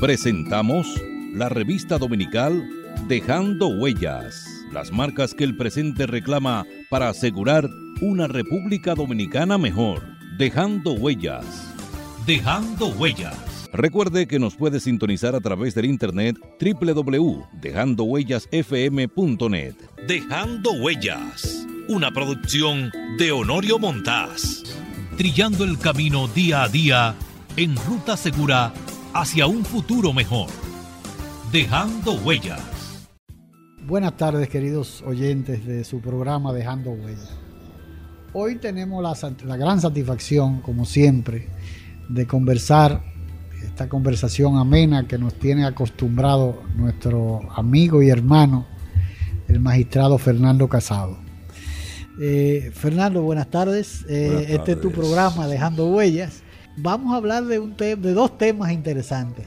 Presentamos la revista dominical Dejando Huellas, las marcas que el presente reclama para asegurar una República Dominicana mejor. Dejando Huellas. Dejando Huellas. Recuerde que nos puede sintonizar a través del internet www.dejandohuellasfm.net. Dejando Huellas, una producción de Honorio Montás. Trillando el camino día a día en ruta segura hacia un futuro mejor. Dejando Huellas. Buenas tardes queridos oyentes de su programa Dejando Huellas. Hoy tenemos la, la gran satisfacción, como siempre, de conversar esta conversación amena que nos tiene acostumbrado nuestro amigo y hermano, el magistrado Fernando Casado. Eh, Fernando, buenas tardes. Eh, Buenas Este es tu tardes. programa Dejando Huellas. Vamos a hablar de, un de dos temas interesantes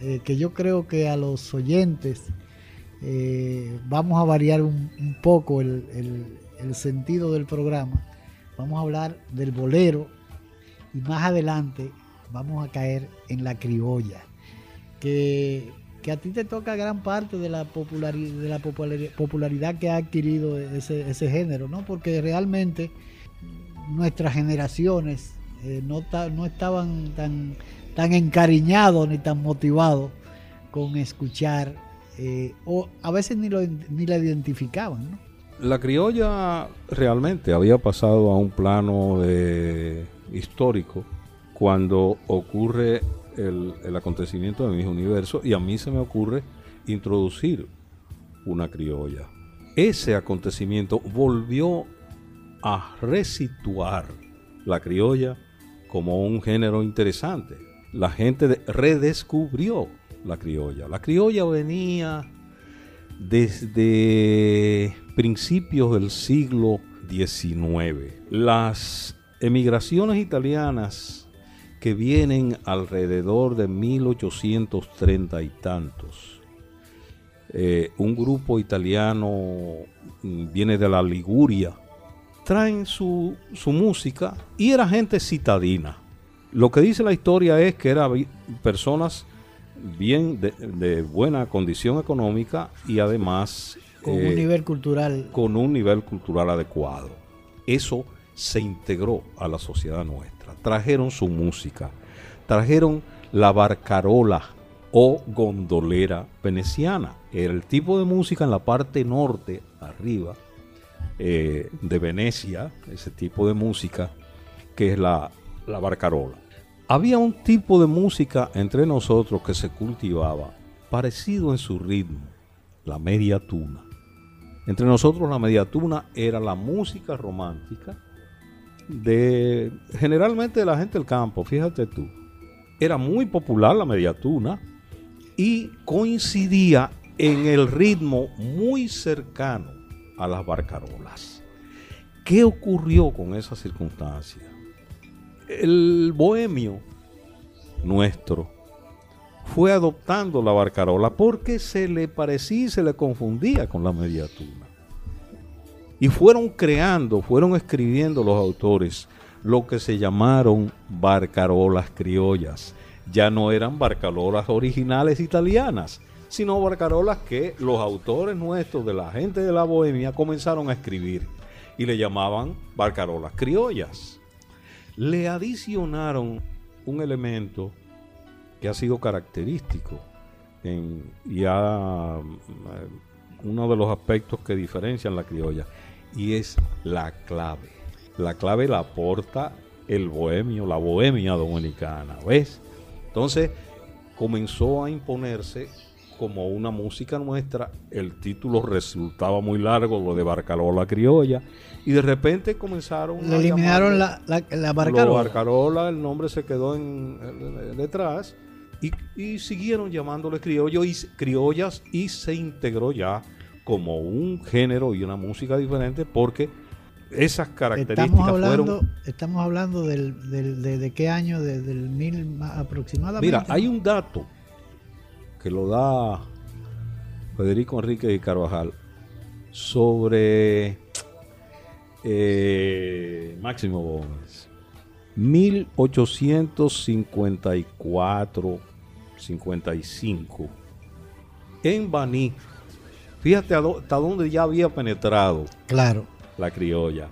eh, que yo creo que a los oyentes eh, vamos a variar un, poco el, el- sentido del programa. Vamos a hablar del bolero y más adelante vamos a caer en la criolla, que, que a ti te toca gran parte de la, populari- de la populari- popularidad que ha adquirido ese, ese género, ¿no? Porque realmente nuestras generaciones eh, no, no estaban tan, tan encariñados ni tan motivados con escuchar, eh, o a veces ni, lo, ni la identificaban. La criolla realmente había pasado a un plano de- histórico cuando ocurre el, el acontecimiento de mi universo y a mí se me ocurre introducir una criolla. Ese acontecimiento volvió a resituar la criolla como un género interesante. La gente de- redescubrió la criolla. La criolla venía desde principios del siglo XIX. Las emigraciones italianas que vienen alrededor de 1830 y tantos. Eh, un grupo italiano mm, viene de la Liguria, traen su, su música y era gente citadina. Lo que dice la historia es que eran personas bien de, de buena condición económica y además Con eh, un nivel cultural. con un nivel cultural adecuado. Eso se integró a la sociedad nuestra. Trajeron su música, trajeron la barcarola o gondolera veneciana. Era el tipo de música en la parte norte, arriba, eh, de Venecia, ese tipo de música, que es la, la barcarola. Había un tipo de música entre nosotros que se cultivaba, parecido en su ritmo, la media tuna. Entre nosotros la mediatuna era la música romántica de generalmente de la gente del campo, fíjate tú. Era muy popular la mediatuna y coincidía en el ritmo muy cercano a las barcarolas. ¿Qué ocurrió con esa circunstancia? El bohemio nuestro fue adoptando la barcarola porque se le parecía y se le confundía con la mediatuna. Y fueron creando, fueron escribiendo los autores lo que se llamaron barcarolas criollas. Ya no eran barcarolas originales italianas, sino barcarolas que los autores nuestros de la gente de la bohemia comenzaron a escribir y le llamaban barcarolas criollas. Le adicionaron un elemento que ha sido característico en ya mm, uno de los aspectos que diferencian la criolla y es la clave. La clave la aporta el bohemio, la bohemia dominicana, ¿ves? Entonces comenzó a imponerse como una música nuestra, el título resultaba muy largo, lo de Barcarola Criolla, y de repente comenzaron Le a eliminaron la, la, barcarola. Barcarola, el nombre se quedó en, eh, detrás y, y siguieron llamándole criollo y, criollas y se integró ya como un género y una música diferente porque esas características Estamos hablando, fueron... estamos hablando del, del- de, de qué año, de- del mil ma- aproximadamente. Mira, hay un dato que lo da Federico Enrique y Carvajal sobre eh, Máximo Gómez. 1854, 55, en Baní, fíjate hasta dónde ya había penetrado claro. la criolla.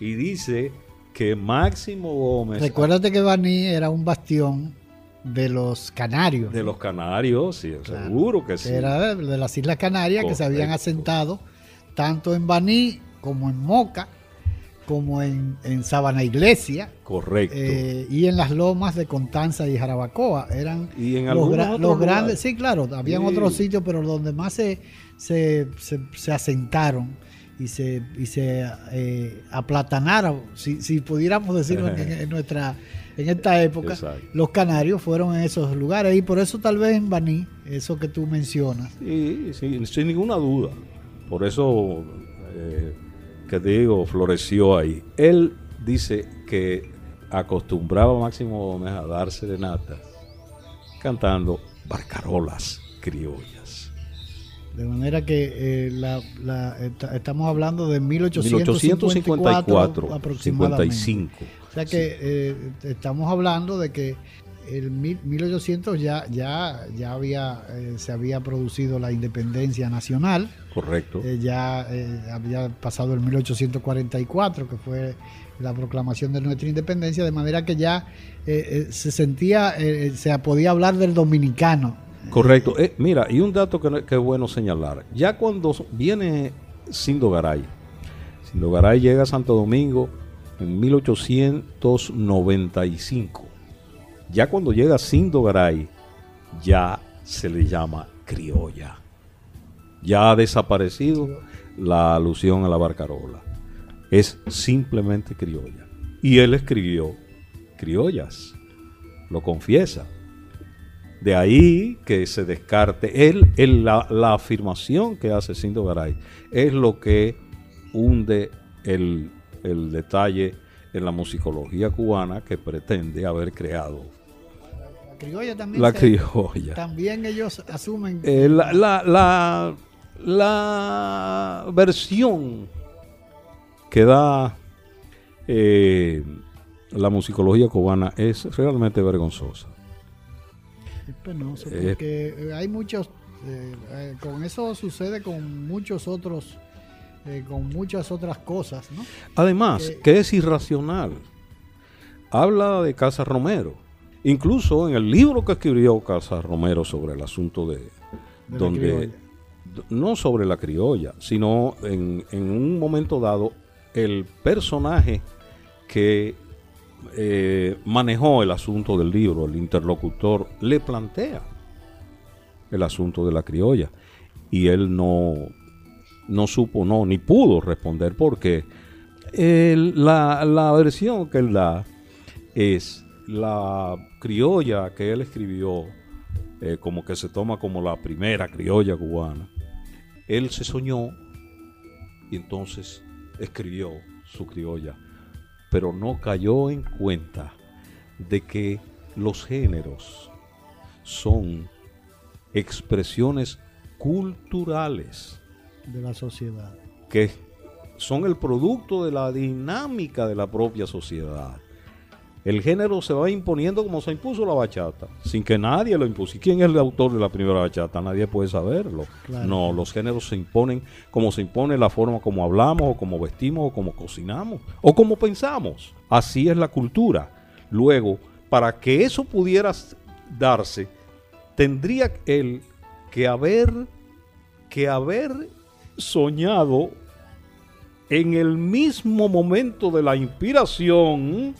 Y dice que Máximo Gómez... Recuérdate que Baní era un bastión de los canarios. De los canarios, sí, seguro que sí. Era de, las Islas Canarias que se habían asentado tanto en Baní como en Moca como en, en Sabana Iglesia. Correcto. Eh, y en las lomas de Contanza y Jarabacoa. Eran y en los, grandes. Sí, claro, habían otros sitios, pero donde más se, se, se, asentaron y se, y se eh, aplatanaron, si, si, pudiéramos decirlo en, nuestra en esta época, los canarios fueron en esos lugares y por eso tal vez en Baní, eso que tú mencionas. Sí, sí sin ninguna duda. Por eso eh, que digo, floreció ahí. Él dice que acostumbraba a Máximo Gómez a dar serenatas cantando barcarolas criollas. De manera que eh, la, estamos hablando de 1854, aproximadamente. 55. Sea que eh, estamos hablando de que el 1800 ya, ya, ya había, eh, se había producido la independencia nacional. Correcto. Eh, ya eh, había pasado el 1844, que fue la proclamación de nuestra independencia, de manera que ya se sentía, se podía hablar del dominicano. Correcto. mira, y un dato que, que, es bueno señalar. Ya cuando viene Sindo Garay, Sindo Garay llega a Santo Domingo en 1895 ya cuando llega Sindo Garay, ya se le llama criolla. Ya ha desaparecido la alusión a la barcarola. Es simplemente criolla. Y él escribió criollas. Lo confiesa. De ahí que se descarte. Él, la, afirmación que hace Sindo Garay es lo que hunde el, el detalle en la musicología cubana que pretende haber creado criolla también. La criolla. También ellos asumen. Eh, la, la, la, versión que da eh, la musicología cubana es realmente vergonzosa. Es penoso, porque hay muchos. Eh, con eso sucede con muchos otros. Con muchas otras cosas, ¿no? Además, que es irracional. Habla de Casa Romero Incluso en el libro que escribió Casa Romero sobre el asunto de, donde no sobre la criolla, sino en, un momento dado el personaje que eh, manejó el asunto del libro, el interlocutor, le plantea el asunto de la criolla y él no, no supo, no, ni pudo responder porque la, la versión que él da es la criolla que él escribió, eh, como que se toma como la primera criolla cubana, él se soñó y entonces escribió su criolla, pero no cayó en cuenta de que los géneros son expresiones culturales de la sociedad, que son el producto de la dinámica de la propia sociedad el género se va imponiendo como se impuso la bachata, sin que nadie lo impuso. ¿Y quién es el autor de la primera bachata? Nadie puede saberlo. No, los géneros se imponen como se impone la forma como hablamos, o como vestimos, o como cocinamos, o como pensamos. Así es la cultura. Luego, para que eso pudiera darse, tendría él que haber, que haber soñado en el mismo momento de la inspiración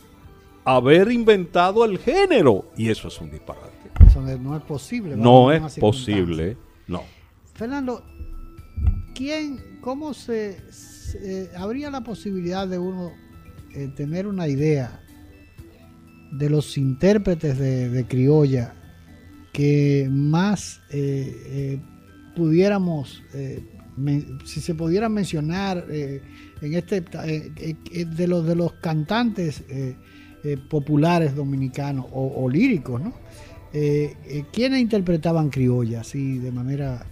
haber inventado el género. Y eso es un disparate. Eso no es posible. No es posible, no. Fernando, ¿quién, cómo se, habría la posibilidad de uno eh, tener una idea de los intérpretes de, criolla que más eh, eh, pudiéramos, si se pudiera mencionar en este, de los de los cantantes eh, populares dominicanos o, líricos, ¿no? Eh, eh, ¿Quiénes interpretaban criolla así de manera...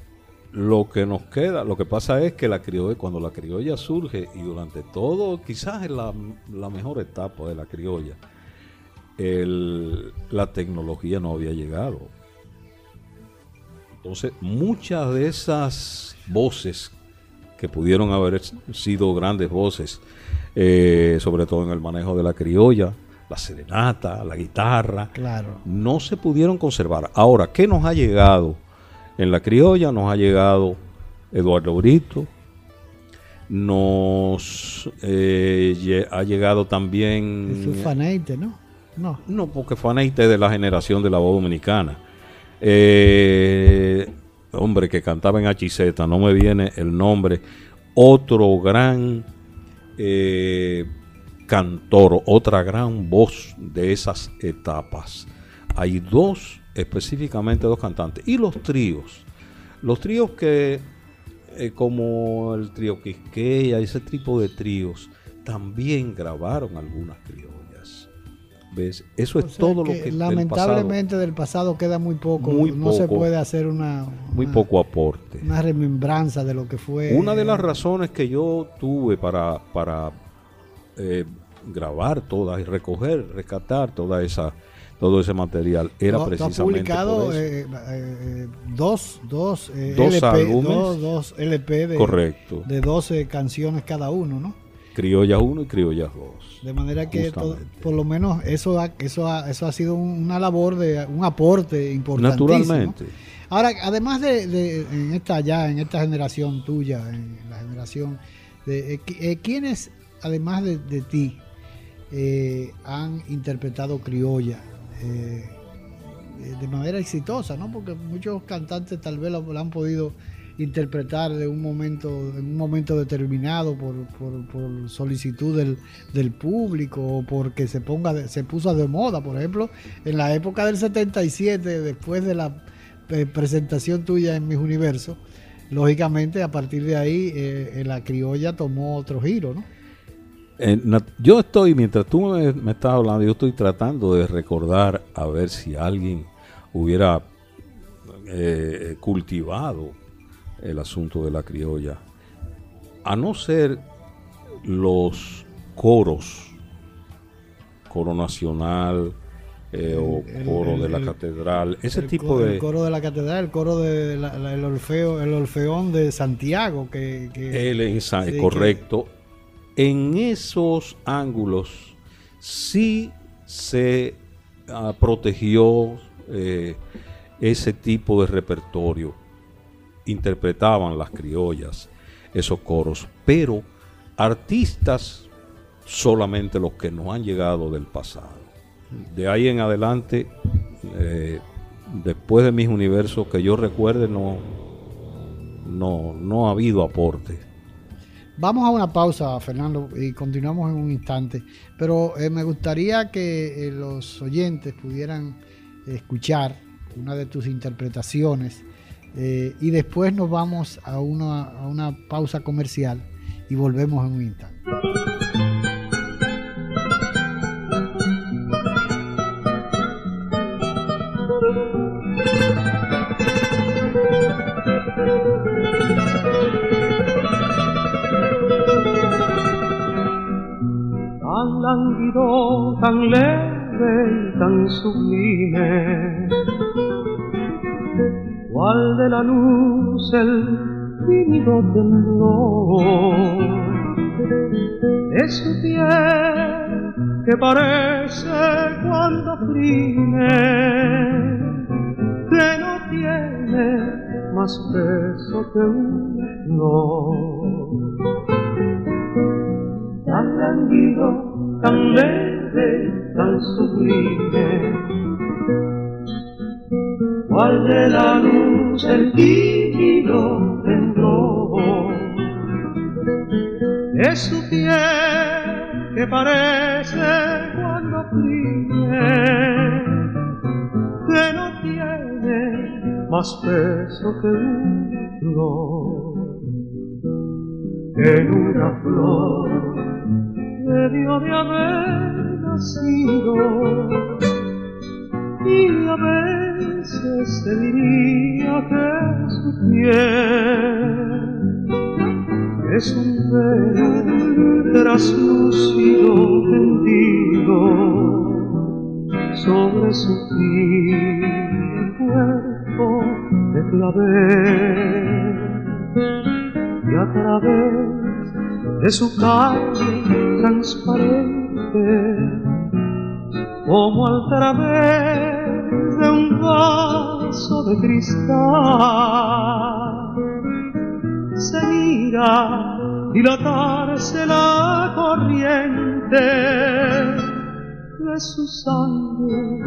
Lo que nos queda, lo que pasa es que la criolla, cuando la criolla surge y durante todo, quizás es la, mejor etapa de la criolla, la tecnología no había llegado. Entonces, muchas de esas voces que pudieron haber sido grandes voces, eh, sobre todo en el manejo de la criolla, la serenata, la guitarra, Claro. no se pudieron conservar. Ahora, ¿qué nos ha llegado? En la criolla nos ha llegado Eduardo Brito, nos eh, ha llegado también... Es faneite, ¿no? No. No, porque Faneite es de la generación de la voz dominicana. Eh, hombre, que cantaba en Hachiceta, no me viene el nombre. Otro gran eh, cantor, otra gran voz de esas etapas. Hay dos, específicamente dos cantantes. Y los tríos. Los tríos que, eh, como el trío Quisqueya, ese tipo de tríos, también grabaron algunas criollas. ¿Ves? Eso es O todo que lo que del lamentablemente del pasado queda muy poco. Muy no se puede hacer una, pasado, muy poco aporte. una remembranza de lo que fue. Una de las razones que yo tuve para, para eh, grabar todas y recoger, rescatar toda esa, todo ese material era has precisamente publicado por eso. eh, eh, dos, dos, eh, Dos LP, álbumes. dos, dos LP de, Correcto. de 12 canciones cada uno, ¿no? Criollas 1 y Criollas 2. De manera que por lo menos eso ha, eso ha, eso ha sido un- una labor de un aporte importantísimo. Naturalmente. Ahora, además de, de- en esta ya en esta generación tuya, en la generación de eh, qui- eh, quiénes además de, de ti eh, han interpretado criolla eh, de manera exitosa, ¿no? Porque muchos cantantes tal vez lo, lo han podido interpretar de un momento en un momento determinado por, por- solicitud del, del público o porque se ponga se puso de moda por ejemplo en la época del 77 después de la eh, presentación tuya en Mis Universo lógicamente a partir de ahí eh, la criolla tomó otro giro ¿no? Eh, nat- yo estoy, mientras tú me, me estás hablando, yo estoy tratando de recordar a ver si alguien hubiera eh, cultivado el asunto de la criolla. A no ser los coros, coro nacional eh, o El- coro el- de la el- catedral, ese tipo de... el coro de la catedral el coro de la- la- el orfeo el orfeón de Santiago que, que- El ensayo, Sí, correcto. En esos ángulos sí se ah, protegió eh, ese tipo de repertorio. Interpretaban las criollas esos coros, pero artistas solamente los que nos han llegado del pasado. De ahí en adelante, eh, después de mis universos que yo recuerde, no, no, no ha habido aporte. Vamos a una pausa, Fernando, y continuamos en un instante. Pero eh, me gustaría que eh, los oyentes pudieran escuchar una de tus interpretaciones eh, y después nos vamos a una, a una pausa comercial y volvemos en un instante. tan lánguido, tan leve y tan sublime, cual de la luz el tímido temblor de su piel que parece cuando oprime, que no tiene más peso que un tan languido, tan leve, tan sublime. Cual de la luz el tímido temblor de su piel que parece cuando oprime, que no tiene más peso que un flor. En una flor debió de haber nacido veces se diría que su piel es un velo traslúcido tendido sobre su firme cuerpo de la ve y a través de su carne transparente, como al través de un vaso de cristal, se mira dilatarse la corriente de su sangre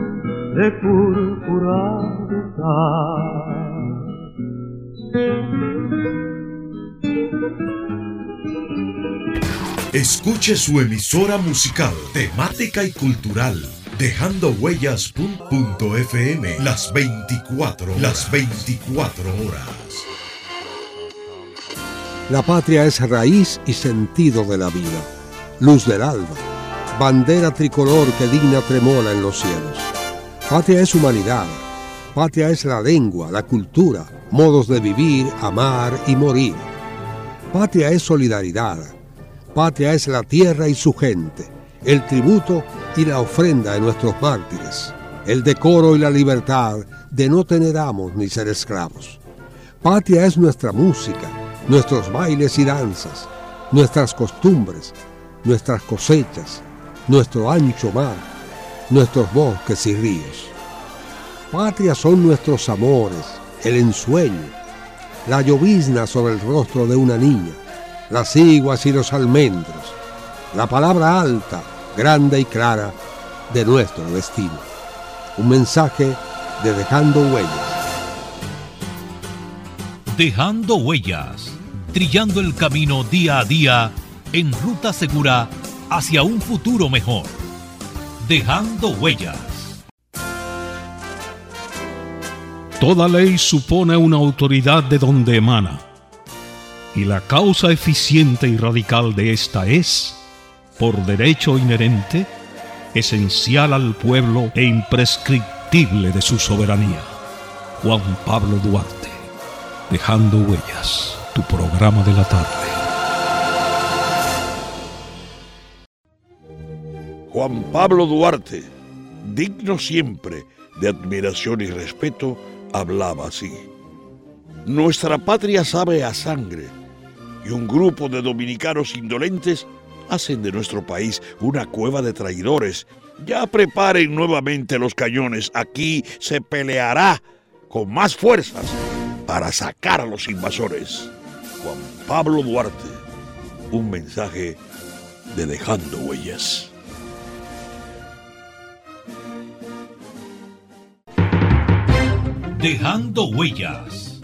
de púrpura Escuche su emisora musical, temática y cultural, dejando huellas.fm las 24, las 24 horas. La patria es raíz y sentido de la vida, luz del alba, bandera tricolor que digna tremola en los cielos. Patria es humanidad, patria es la lengua, la cultura, modos de vivir, amar y morir. Patria es solidaridad, patria es la tierra y su gente, el tributo y la ofrenda de nuestros mártires, el decoro y la libertad de no tener amos ni ser esclavos. Patria es nuestra música, nuestros bailes y danzas, nuestras costumbres, nuestras cosechas, nuestro ancho mar, nuestros bosques y ríos. Patria son nuestros amores, el ensueño, la llovizna sobre el rostro de una niña, las iguas y los almendros, la palabra alta, grande y clara de nuestro destino. Un mensaje de Dejando Huellas. Dejando Huellas, trillando el camino día a día en ruta segura hacia un futuro mejor. Dejando Huellas. Toda ley supone una autoridad de donde emana, y la causa eficiente y radical de esta es, por derecho inherente, esencial al pueblo e imprescriptible de su soberanía. Juan Pablo Duarte, dejando huellas, tu programa de la tarde. Juan Pablo Duarte, digno siempre de admiración y respeto, hablaba así. Nuestra patria sabe a sangre y un grupo de dominicanos indolentes hacen de nuestro país una cueva de traidores. Ya preparen nuevamente los cañones. Aquí se peleará con más fuerzas para sacar a los invasores. Juan Pablo Duarte, un mensaje de Dejando Huellas. Dejando huellas.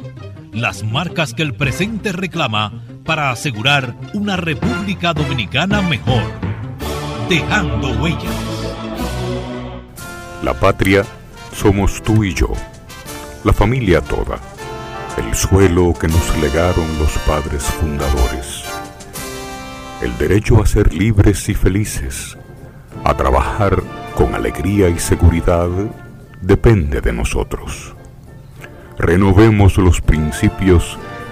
Las marcas que el presente reclama para asegurar una República Dominicana mejor. Dejando huellas. La patria somos tú y yo, la familia toda, el suelo que nos legaron los padres fundadores, el derecho a ser libres y felices, a trabajar con alegría y seguridad, depende de nosotros renovemos los principios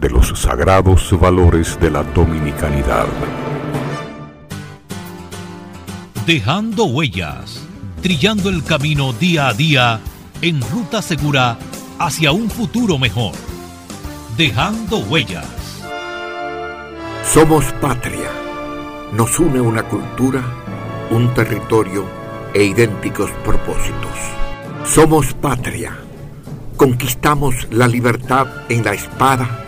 de los sagrados valores de la dominicanidad. Dejando huellas, trillando el camino día a día en ruta segura hacia un futuro mejor. Dejando huellas. Somos patria. Nos une una cultura, un territorio e idénticos propósitos. Somos patria. Conquistamos la libertad en la espada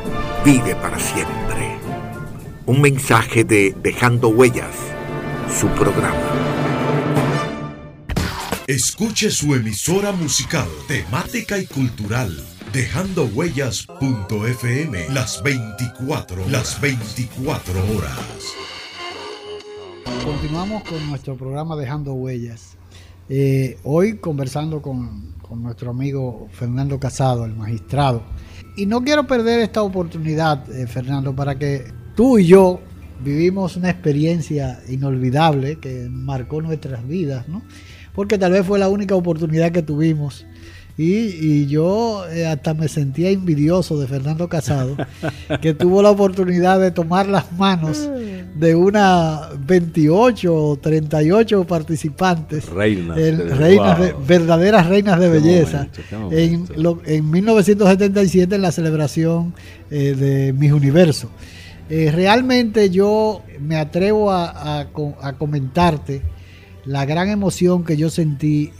vive para siempre. un mensaje de Dejando Huellas, su programa. Escuche su emisora musical, temática y cultural, dejando huellas.fm las 24, las 24 horas. Continuamos con nuestro programa Dejando Huellas. Eh, hoy conversando con, con nuestro amigo Fernando Casado, el magistrado. Y no quiero perder esta oportunidad, eh, Fernando, para que tú y yo vivimos una experiencia inolvidable que marcó nuestras vidas, ¿no? Porque tal vez fue la única oportunidad que tuvimos y, yo eh, hasta me sentía envidioso de Fernando Casado, que tuvo la oportunidad de tomar las manos de una 28 o 38 participantes, reinas, verdaderas reinas de belleza, en, en 1977 en la celebración eh, de Mis Universo. Eh, realmente yo me atrevo a, comentarte la gran emoción que yo sentí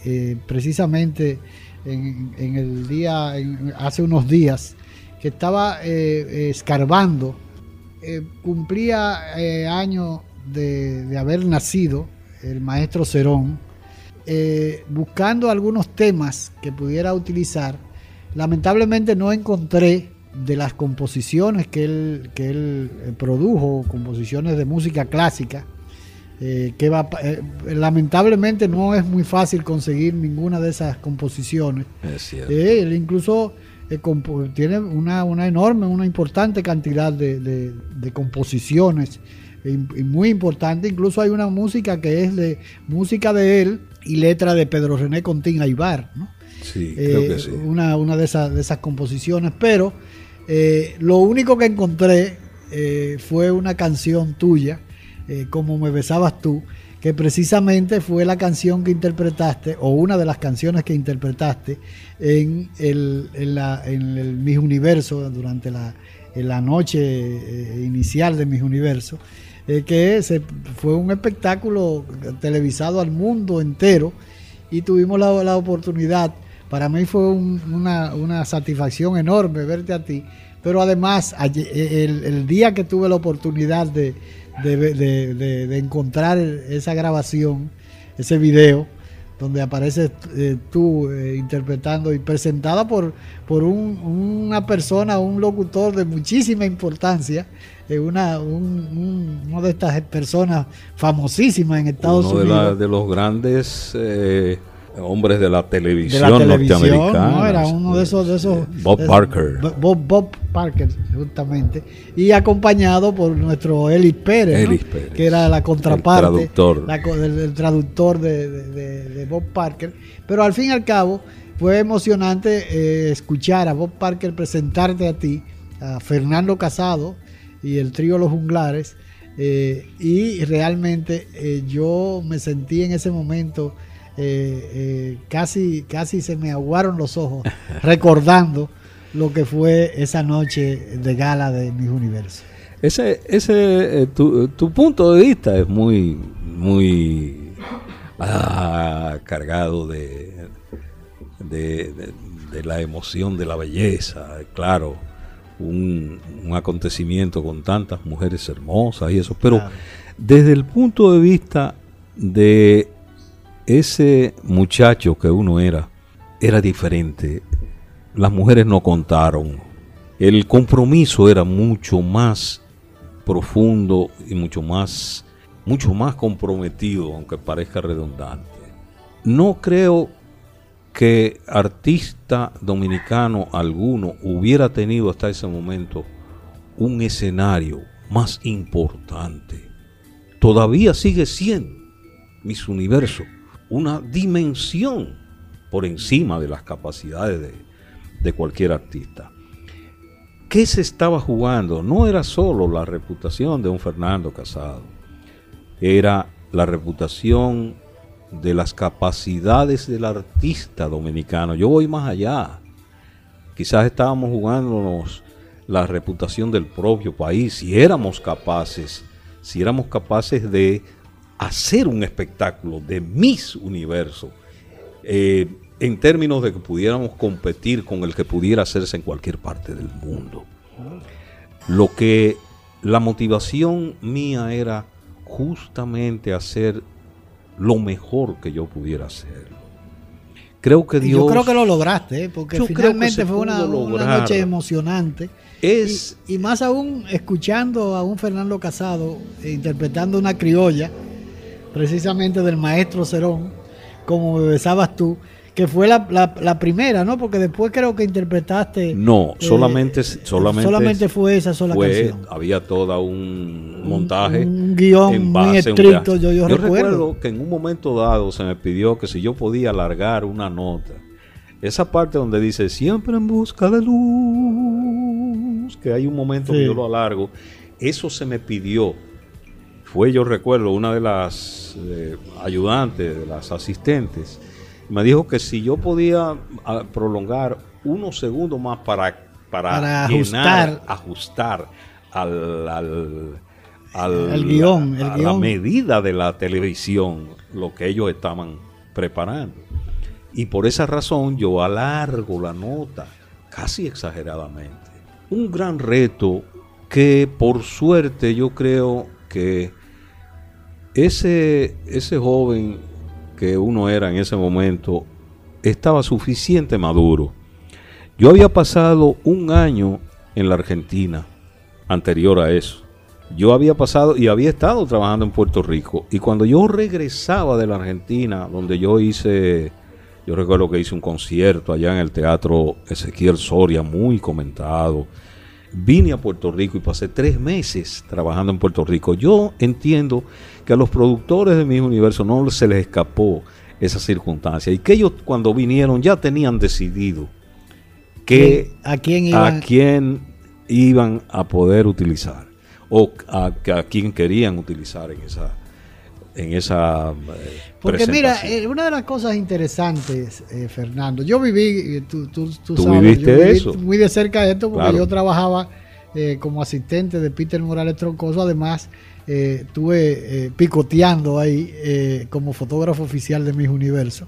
precisamente en, el día, hace unos días, que estaba eh, escarbando, eh, cumplía eh, años de, haber nacido el maestro Cerón, buscando algunos temas que pudiera utilizar. Lamentablemente no encontré de las composiciones que él, que él produjo, composiciones de música clásica, eh, que va, eh, lamentablemente no es muy fácil conseguir ninguna de esas composiciones. Es cierto. Eh, él incluso tiene una, una, enorme, una importante cantidad de, composiciones y, muy importante. Incluso hay una música que es de música de él y letra de Pedro René Contín Aybar. ¿no? Sí, creo que sí. Una, una de, esas, de esas composiciones, pero lo único que encontré fue una canción tuya eh, como me besabas tú, que precisamente fue la canción que interpretaste, o una de las canciones que interpretaste en el, en la, en el Mis Universo, durante la, la noche eh, inicial de Mis Universo, eh, que se, fue un espectáculo televisado al mundo entero y tuvimos la, la oportunidad, para mí fue una, una satisfacción enorme verte a ti, pero además el día que tuve la oportunidad de, de, encontrar esa grabación, ese video, donde apareces eh, tú eh, interpretando y presentada por, por una persona, un locutor de muchísima importancia, eh, una, de estas personas famosísimas en Estados Unidos. de los grandes hombres de la televisión, norteamericana. era uno de esos, de esos Bob Parker. Bob, Parker, justamente. Y acompañado por nuestro Ellis Pérez, que era la contraparte, el traductor, el, traductor de, Bob Parker. Pero al fin y al cabo, fue emocionante eh, escuchar a Bob Parker presentarte a ti, a Fernando Casado y el trío Los Junglares. Eh, y realmente eh, yo me sentí en ese momento eh, eh, casi, casi se me aguaron los ojos recordando lo que fue esa noche de gala de mis universos. Ese, ese eh, tu, punto de vista es muy, muy ah, cargado de, de, la emoción de la belleza, claro. Un, acontecimiento con tantas mujeres hermosas y eso, pero desde el punto de vista de ese muchacho que uno era, era diferente. Las mujeres no contaron. El compromiso era mucho más profundo y mucho más, mucho más comprometido, aunque parezca redundante. No creo que artista dominicano alguno hubiera tenido hasta ese momento un escenario más importante. Todavía sigue siendo mis universos una dimensión por encima de las capacidades de, cualquier artista. ¿Qué se estaba jugando? No era solo la reputación de un Fernando Casado, era la reputación de las capacidades del artista dominicano. Yo voy más allá. Quizás estábamos jugándonos la reputación del propio país, si éramos capaces, si éramos capaces de hacer un espectáculo de mis universo eh, en términos de que pudiéramos competir con el que pudiera hacerse en cualquier parte del mundo. Lo que la motivación mía era justamente hacer lo mejor que yo pudiera hacer. Creo que Dios... Yo creo que lo lograste, ¿eh? porque finalmente fue una, una noche emocionante. Es- Y, y más aún escuchando a un Fernando Casado eh, interpretando una criolla, precisamente del maestro Cerón, como me besabas tú, que fue la, la- la primera, ¿no? Porque después creo que interpretaste. No, eh, solamente, solamente, solamente fue esa sola fue- canción. Había toda un montaje. un guion en muy base estricto, viaje. yo- yo recuerdo. recuerdo que en un momento dado se me pidió que si yo podía alargar una nota. Esa parte donde dice siempre en busca de luz, que hay un momento que yo lo alargo, eso se me pidió. Fue, yo recuerdo, una de las eh, ayudantes, de las asistentes, me dijo que si yo podía ah, prolongar unos segundos más para, para, Para llenar, ajustar. ajustar al, al, al- El guion, el a la medida de la televisión, lo que ellos estaban preparando. Y por esa razón yo alargo la nota, casi exageradamente. Un gran reto que por suerte yo creo que ese, ese joven que uno era en ese momento estaba suficiente maduro. Yo había pasado un año en la Argentina anterior a eso. Yo había pasado y había estado trabajando en Puerto Rico. Y cuando yo regresaba de la Argentina, donde yo hice, yo recuerdo que hice un concierto allá en el Teatro Ezequiel Soria, muy comentado. Vine a Puerto Rico y pasé tres meses trabajando en Puerto Rico. Yo entiendo que a los productores de mis universos no se les escapó esa circunstancia y que ellos cuando vinieron ya tenían decidido que ¿A quién a iban? quién iban a poder utilizar o a, a quién querían utilizar en esa en esa eh, Porque mira, eh, una de las cosas interesantes, eh, Fernando, yo viví, eh, tú, tú, tú Tú sabes, viviste yo viví eso. muy de cerca de esto porque Claro. yo trabajaba eh, como asistente de Peter Morales Troncoso, además eh, estuve eh, picoteando ahí eh, como fotógrafo oficial de Mis Universos.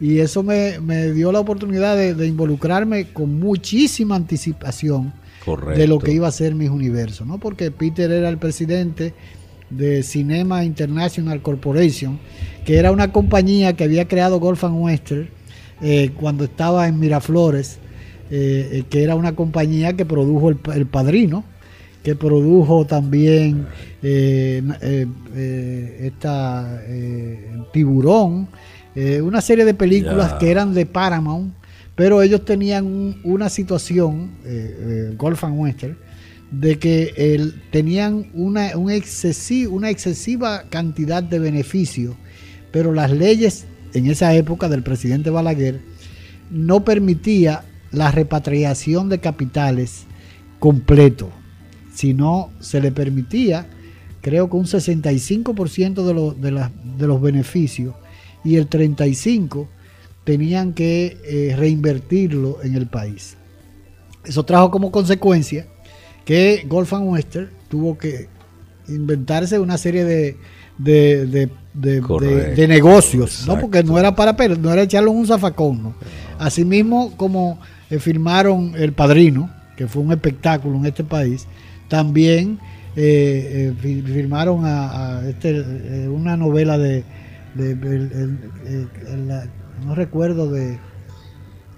Y eso me, me dio la oportunidad de, de involucrarme con muchísima anticipación Correcto. de lo que iba a ser Mis Universos, ¿no? Porque Peter era el presidente de Cinema International Corporation, que era una compañía que había creado Golf and Western eh, cuando estaba en Miraflores, que era una compañía que produjo El, El Padrino, que produjo también eh, eh, eh, esta Tiburón, una serie de películas que eran de Paramount, pero ellos tenían un- una situación, Golf and Western, de que tenían una, un excesi- una excesiva cantidad de beneficios, pero las leyes en esa época del presidente Balaguer no permitía la repatriación de capitales completo, sino se le permitía, creo que un 65% de, los- de, los beneficios y el 35% tenían que eh, reinvertirlo en el país. Eso trajo como consecuencia que Golf and Western tuvo que inventarse una serie de, de, de- de- Correcto. de- de negocios, ¿no? Porque no era para per- no era echarlo en un zafacón. ¿no? Asimismo, como eh, firmaron El Padrino, que fue un espectáculo en este país, también eh, eh, fi- firmaron a, a este, eh, una novela de, de- el- el- el- el- la- no recuerdo de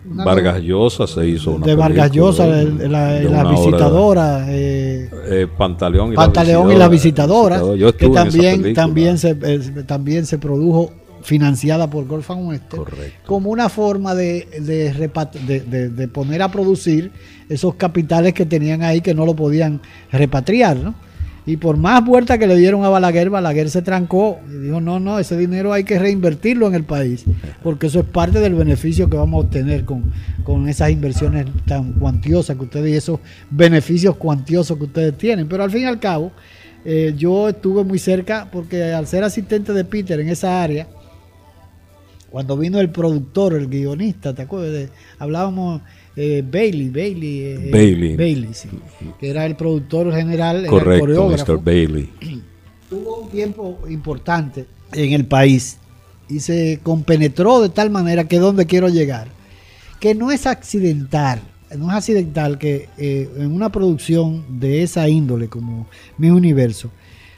Vargas Llosa se hizo una de Vargas Llosa, de- la, de la visitadora, eh, eh, Pantaleón y Pantaleón y la visitadora, Yo que también, también, se, eh, también se produjo financiada por Golf and Western, Correcto. como una forma de, de, de- de- de poner a producir esos capitales que tenían ahí que no lo podían repatriar, ¿no? Y por más vueltas que le dieron a Balaguer, Balaguer se trancó y dijo, no, no, ese dinero hay que reinvertirlo en el país, porque eso es parte del beneficio que vamos a obtener con, con esas inversiones tan cuantiosas que ustedes y esos beneficios cuantiosos que ustedes tienen. Pero al fin y al cabo, eh, yo estuve muy cerca porque al ser asistente de Peter en esa área, cuando vino el productor, el guionista, ¿te acuerdas? Hablábamos eh, Bailey, Bailey, eh, Bailey. Bailey, sí, que era el productor general, era el Correcto, coreógrafo Mr. Bailey. tuvo un tiempo importante en el país y se compenetró de tal manera que donde quiero llegar, que no es accidental no es accidental que eh, en una producción de esa índole como Mi Universo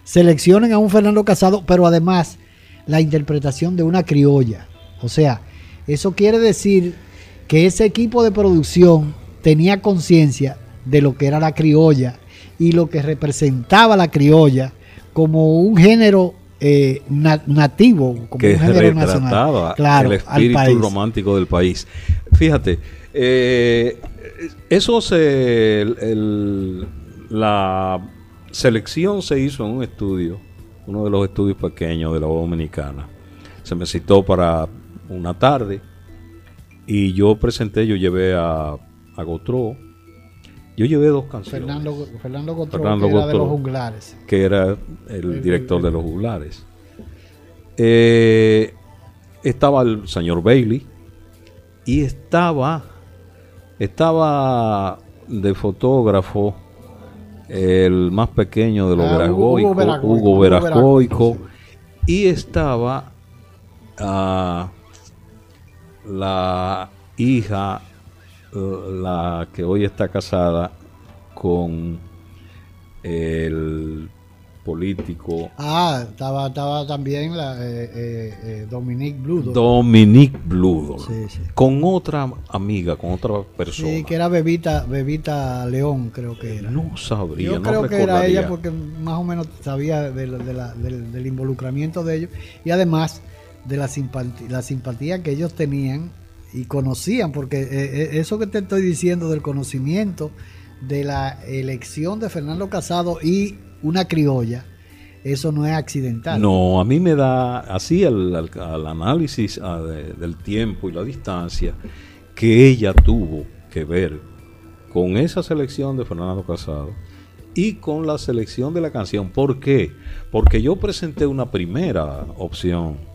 seleccionen a un Fernando Casado, pero además la interpretación de una criolla. O sea, eso quiere decir que ese equipo de producción tenía conciencia de lo que era la criolla y lo que representaba la criolla como un género eh, nativo, como que un género nacional. Claro, el espíritu romántico del país. Fíjate, eh, eso se. la selección se hizo en un estudio, uno de los estudios pequeños de la voz dominicana. Se me citó para una tarde y yo presenté, yo llevé a, a Gotro. Yo llevé dos canciones. Fernando, Fernando Gotro, que era de los juglares. Que era el, director de los juglares. Eh, estaba el señor Bailey y estaba estaba de fotógrafo el más pequeño de los ah, Hugo Verascoico, y estaba ah, la hija, la que hoy está casada con el político. Ah, estaba, estaba también la, eh, eh, eh, Dominique Bludo. Dominique Bludo. Con otra amiga, con otra persona. Sí, que era Bebita, Bebita León, creo que era. No sabría. Yo creo que era ella porque más o menos sabía del, involucramiento de ellos y además de la simpatía, que ellos tenían y conocían, porque eso que te estoy diciendo del conocimiento de la elección de Fernando Casado y una criolla, eso no es accidental. No, a mí me da así al, análisis del tiempo y la distancia que ella tuvo que ver con esa selección de Fernando Casado y con la selección de la canción. ¿Por qué? Porque yo presenté una primera opción.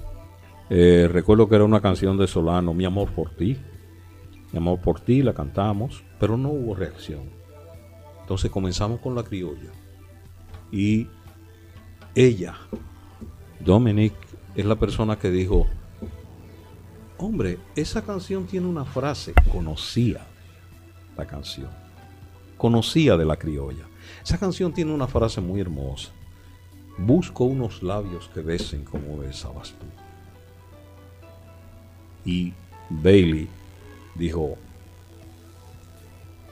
Eh, recuerdo que era una canción de Solano, Mi amor por ti. Mi amor por ti, la cantamos, pero no hubo reacción. Entonces comenzamos con la criolla. Y ella, Dominic, es la persona que dijo, hombre, esa canción tiene una frase, conocía la canción, conocía de la criolla. Esa canción tiene una frase muy hermosa. Busco unos labios que besen como besabas tú. Y Bailey dijo,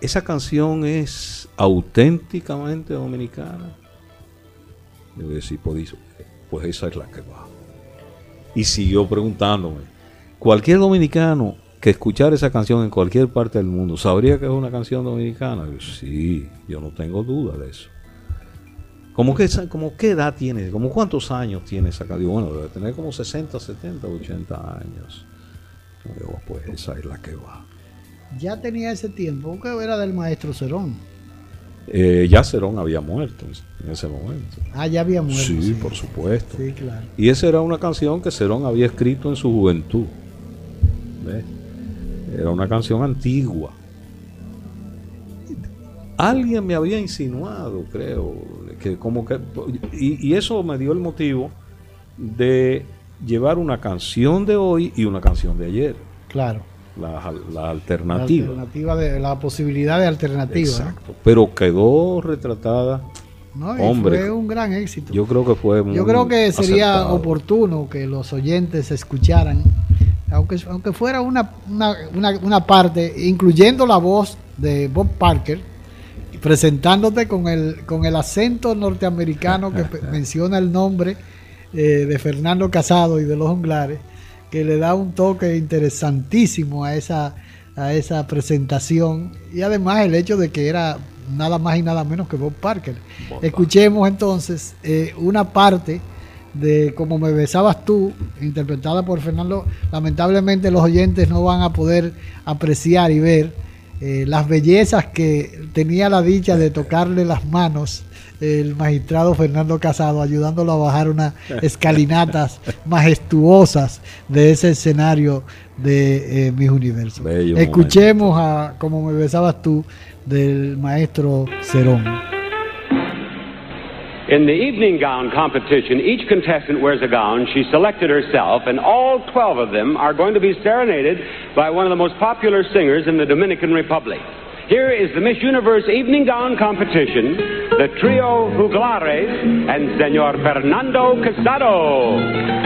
esa canción es auténticamente dominicana. Yo decir, pues, pues esa es la que va. Y siguió preguntándome, cualquier dominicano que escuchara esa canción en cualquier parte del mundo, ¿sabría que es una canción dominicana? Yo, sí, yo no tengo duda de eso. ¿Cómo qué edad tiene? ¿Como cuántos años tiene esa canción? Bueno, debe tener como 60, 70, 80 años. Pues esa es la que va. Ya tenía ese tiempo, que era del maestro Cerón. Eh, ya Cerón había muerto en ese momento. Ah, ya había muerto. Sí, por supuesto. Sí, claro. Y esa era una canción que Cerón había escrito en su juventud. Era una canción antigua. Alguien me había insinuado, creo, que como que... Y, y eso me dio el motivo de llevar una canción de hoy y una canción de ayer. Claro la, alternativa. La alternativa de la posibilidad de alternativa. Exacto. Pero quedó retratada. No, Hombre, fue un gran éxito. Yo creo que fue Yo creo que sería oportuno que los oyentes escucharan, aunque, aunque fuera una, una, una, parte, incluyendo la voz de Bob Parker, presentándote con el, con el acento norteamericano que menciona el nombre eh, de Fernando Casado y de los Junglares que le da un toque interesantísimo a esa, a esa presentación y además el hecho de que era nada más y nada menos que Bob Parker. Escuchemos entonces eh, una parte de Como me besabas tú, interpretada por Fernando. Lamentablemente los oyentes no van a poder apreciar y ver eh, las bellezas que tenía la dicha de tocarle las manos el magistrado Fernando Casado, ayudándolo a bajar unas escalinatas majestuosas de ese escenario de eh, Mis Universos. Escuchemos a Como me besabas tú del maestro Cerón. In the evening gown competition, each contestant wears a gown she selected herself, and all 12 of them are going to be serenaded by one of the most popular singers in the Dominican Republic. Here is the Miss Universe evening gown competition, the trio Juglares and Senor Fernando Casado.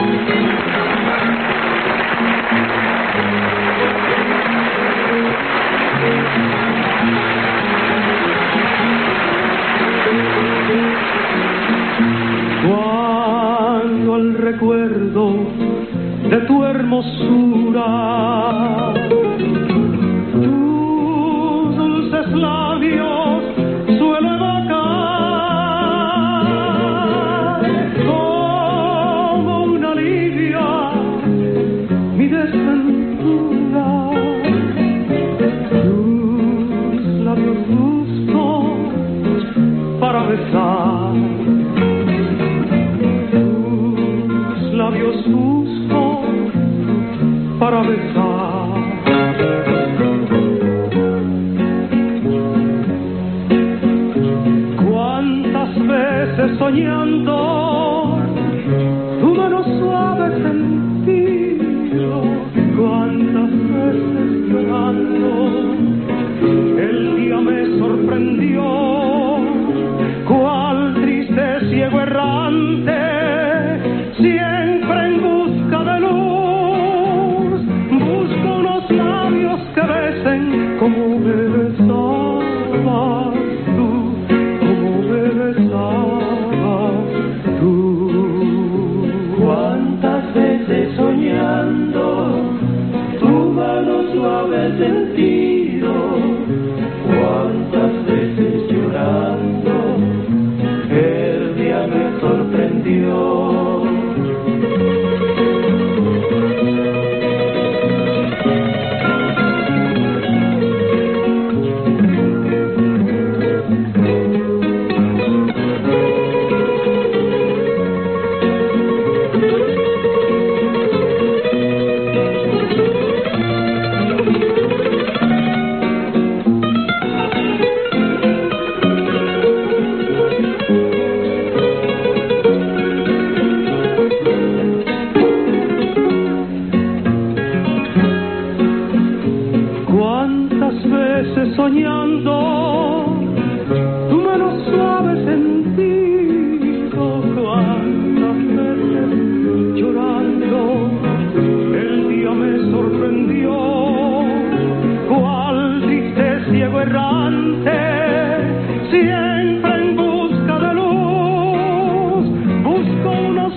recuerdo de tu hermosura. the song.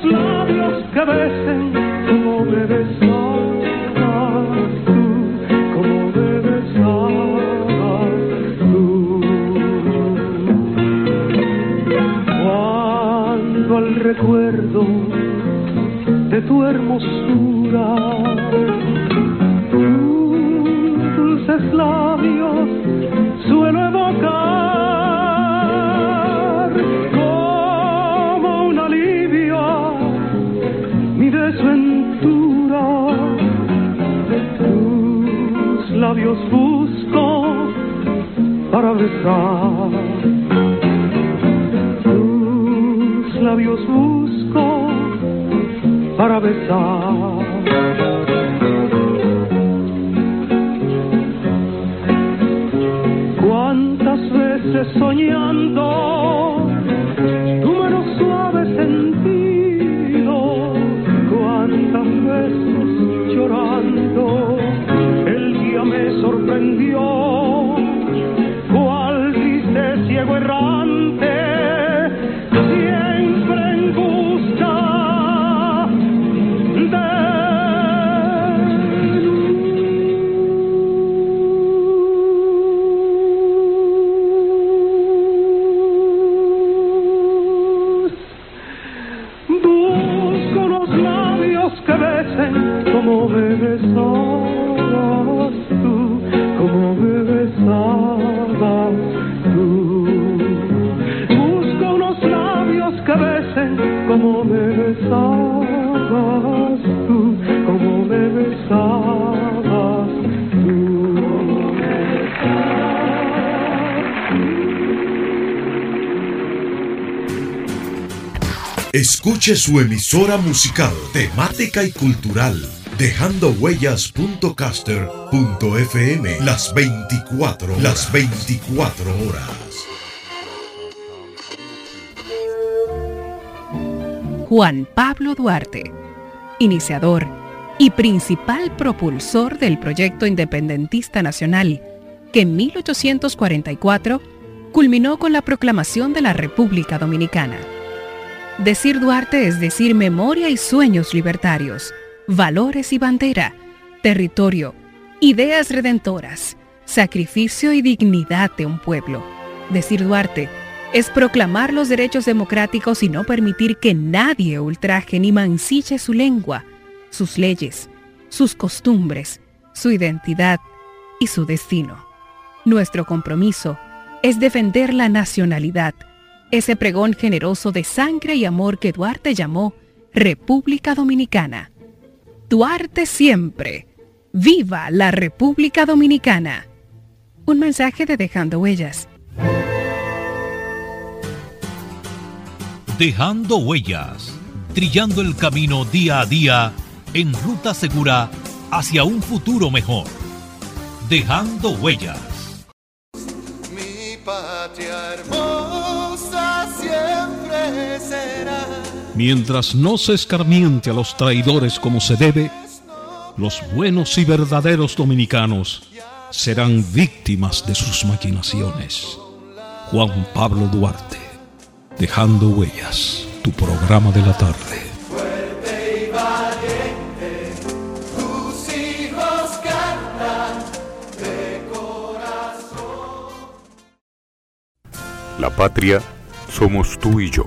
los labios que besen como me besabas tú, como me besabas tú. Cuando al recuerdo de tu hermosura Escuche su emisora musical, temática y cultural, dejando huellas.caster.fm las 24 horas. Las 24 horas. Juan Pablo Duarte, iniciador y principal propulsor del proyecto independentista nacional, que en 1844 culminó con la proclamación de la República Dominicana. Decir Duarte es decir memoria y sueños libertarios, valores y bandera, territorio, ideas redentoras, sacrificio y dignidad de un pueblo. Decir Duarte es proclamar los derechos democráticos y no permitir que nadie ultraje ni mancille su lengua, sus leyes, sus costumbres, su identidad y su destino. Nuestro compromiso es defender la nacionalidad, ese pregón generoso de sangre y amor que Duarte llamó República Dominicana. Duarte siempre. ¡Viva la República Dominicana! Un mensaje de Dejando Huellas. Dejando Huellas, trillando el camino día a día en ruta segura hacia un futuro mejor. Dejando Huellas. Mientras no se escarmiente a los traidores como se debe, los buenos y verdaderos dominicanos serán víctimas de sus maquinaciones. Juan Pablo Duarte, Dejando Huellas, tu programa de la tarde. Fuerte y valiente, tus hijos cantan de corazón. La patria somos tú y yo,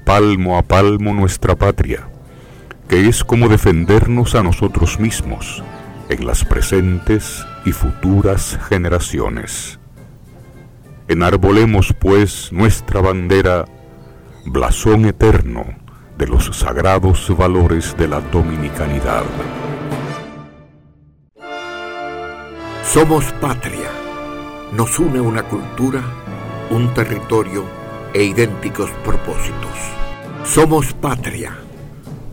palmo a palmo nuestra patria, que es como defendernos a nosotros mismos en las presentes y futuras generaciones. Enarbolemos pues nuestra bandera, blasón eterno de los sagrados valores de la dominicanidad. Somos patria. Nos une una cultura, un territorio e idénticos propósitos. Somos patria.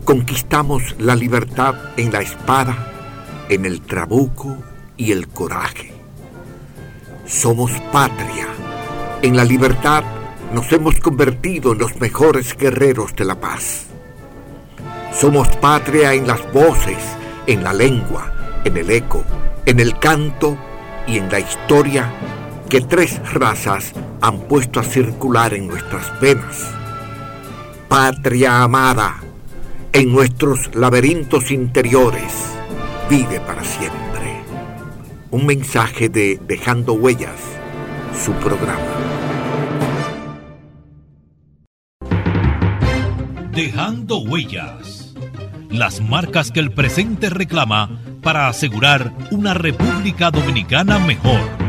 Conquistamos la libertad en la espada, en el trabuco y el coraje. Somos patria. En la libertad nos hemos convertido en los mejores guerreros de la paz. Somos patria en las voces, en la lengua, en el eco, en el canto y en la historia que tres razas han puesto a circular en nuestras venas. Patria amada, en nuestros laberintos interiores, vive para siempre. Un mensaje de Dejando Huellas, su programa. Dejando Huellas. Las marcas que el presente reclama para asegurar una República Dominicana mejor.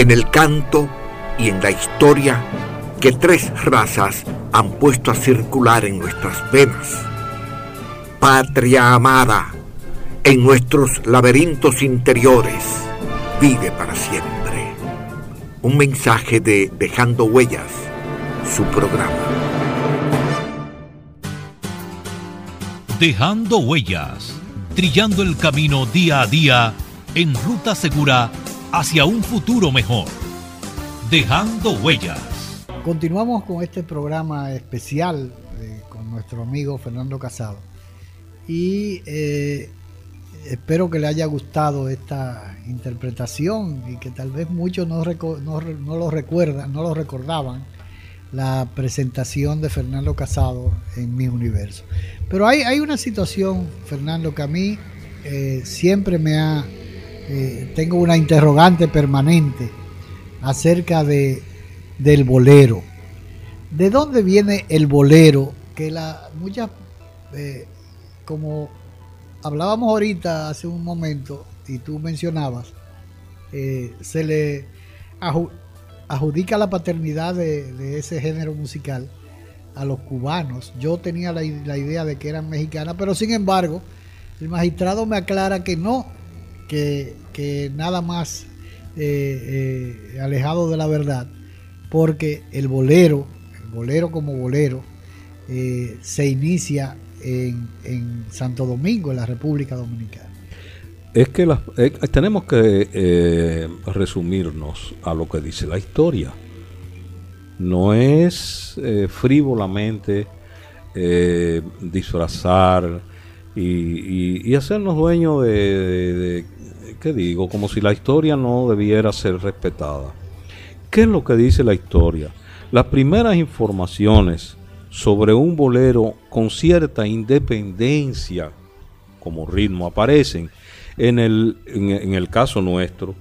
en el canto y en la historia que tres razas han puesto a circular en nuestras venas. Patria amada, en nuestros laberintos interiores, vive para siempre. Un mensaje de Dejando Huellas, su programa. Dejando huellas, trillando el camino día a día en ruta segura hacia un futuro mejor. Dejando huellas. Continuamos con este programa especial eh, con nuestro amigo Fernando Casado. Y eh, espero que le haya gustado esta interpretación y que tal vez muchos no, no no lo recuerdan, no lo recordaban, la presentación de Fernando Casado en mi universo. Pero hay, hay una situación, Fernando, que a mí eh, siempre me ha... eh, tengo una interrogante permanente acerca de, del bolero. ¿De dónde viene el bolero? Que la muchas, eh, como hablábamos ahorita hace un momento y tú mencionabas, eh, se le adjudica la paternidad de, ese género musical a los cubanos. Yo tenía la, la idea de que eran mexicanas, pero sin embargo, el magistrado me aclara que no, que, nada más eh, eh, alejado de la verdad, porque el bolero, el bolero como bolero, eh, se inicia en, en Santo Domingo, en la República Dominicana. Es que tenemos que resumirnos a lo que dice la historia. No es frívolamente disfrazar y, hacernos dueños de- ¿qué digo? Como si la historia no debiera ser respetada. ¿Qué es lo que dice la historia? Las primeras informaciones sobre un bolero con cierta independencia como ritmo aparecen en el, en, en el caso nuestro,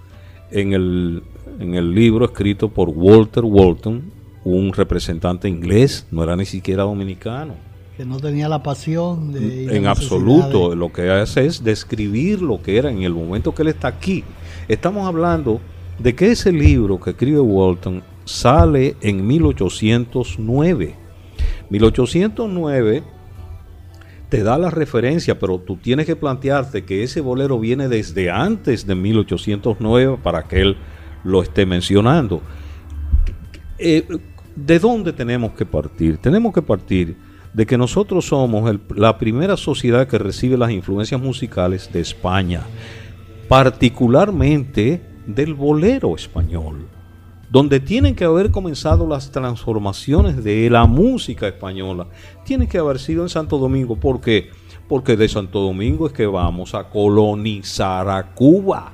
en el, en el libro escrito por Walter Walton, un representante inglés, no era ni siquiera dominicano. Que no tenía la pasión de la En absoluto, de- lo que hace es describir lo que era en el momento que él está aquí. Estamos hablando de que ese libro que escribe Walton sale en 1809. 1809 te da la referencia, pero tú tienes que plantearte que ese bolero viene desde antes de 1809 para que él lo esté mencionando. Eh, ¿De dónde tenemos que partir? Tenemos que partir de que nosotros somos la primera sociedad que recibe las influencias musicales de España, particularmente del bolero español, donde tienen que haber comenzado las transformaciones de la música española, tiene que haber sido en Santo Domingo. ¿Por qué? Porque de Santo Domingo es que vamos a colonizar a Cuba